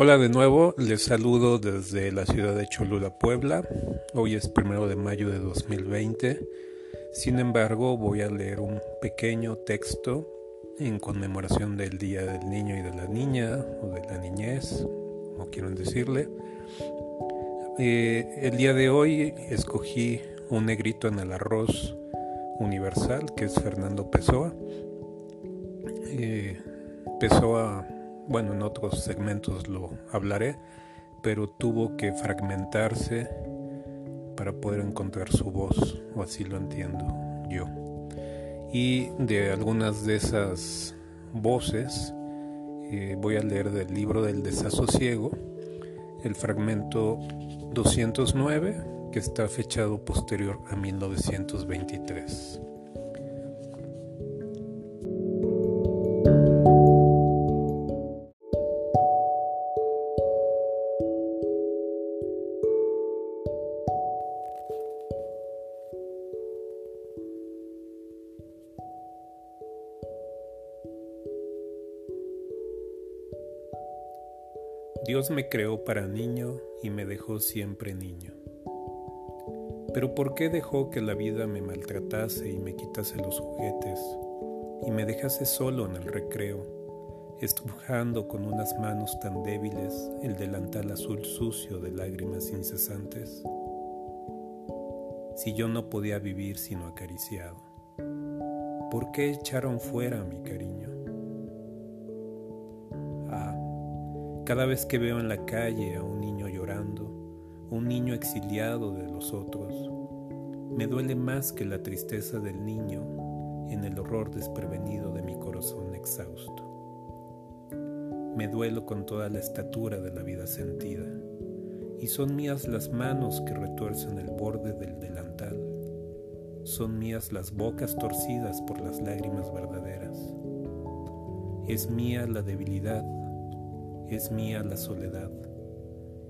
Hola de nuevo, les saludo desde la ciudad de Cholula, Puebla. Hoy es primero de mayo de 2020. Sin embargo, voy a leer un pequeño texto en conmemoración del Día del Niño y de la Niña, o de la niñez, como quieran decirle. Eh, el día de hoy escogí un negrito en el arroz universal, que es Fernando Pessoa. Eh, Pessoa bueno, en otros segmentos lo hablaré, pero tuvo que fragmentarse para poder encontrar su voz, o así lo entiendo yo. Y de algunas de esas voces eh, voy a leer del libro del desasosiego, el fragmento 209, que está fechado posterior a 1923. Dios me creó para niño y me dejó siempre niño. Pero ¿por qué dejó que la vida me maltratase y me quitase los juguetes y me dejase solo en el recreo, estrujando con unas manos tan débiles el delantal azul sucio de lágrimas incesantes? Si yo no podía vivir sino acariciado, ¿por qué echaron fuera mi cariño? Cada vez que veo en la calle a un niño llorando, un niño exiliado de los otros, me duele más que la tristeza del niño en el horror desprevenido de mi corazón exhausto. Me duelo con toda la estatura de la vida sentida, y son mías las manos que retuercen el borde del delantal, son mías las bocas torcidas por las lágrimas verdaderas, es mía la debilidad es mía la soledad,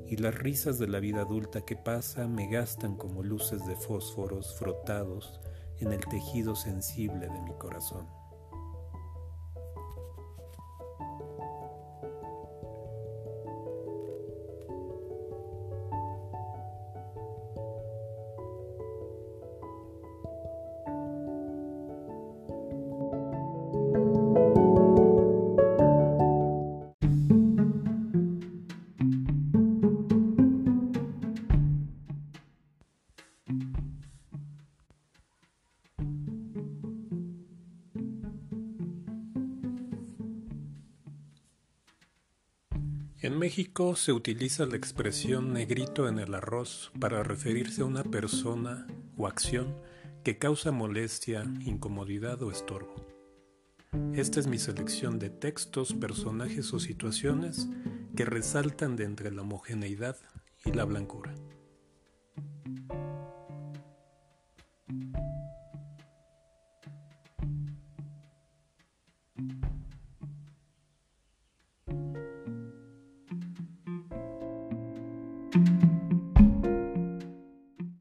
y las risas de la vida adulta que pasa me gastan como luces de fósforos frotados en el tejido sensible de mi corazón. En México se utiliza la expresión negrito en el arroz para referirse a una persona o acción que causa molestia, incomodidad o estorbo. Esta es mi selección de textos, personajes o situaciones que resaltan de entre la homogeneidad y la blancura.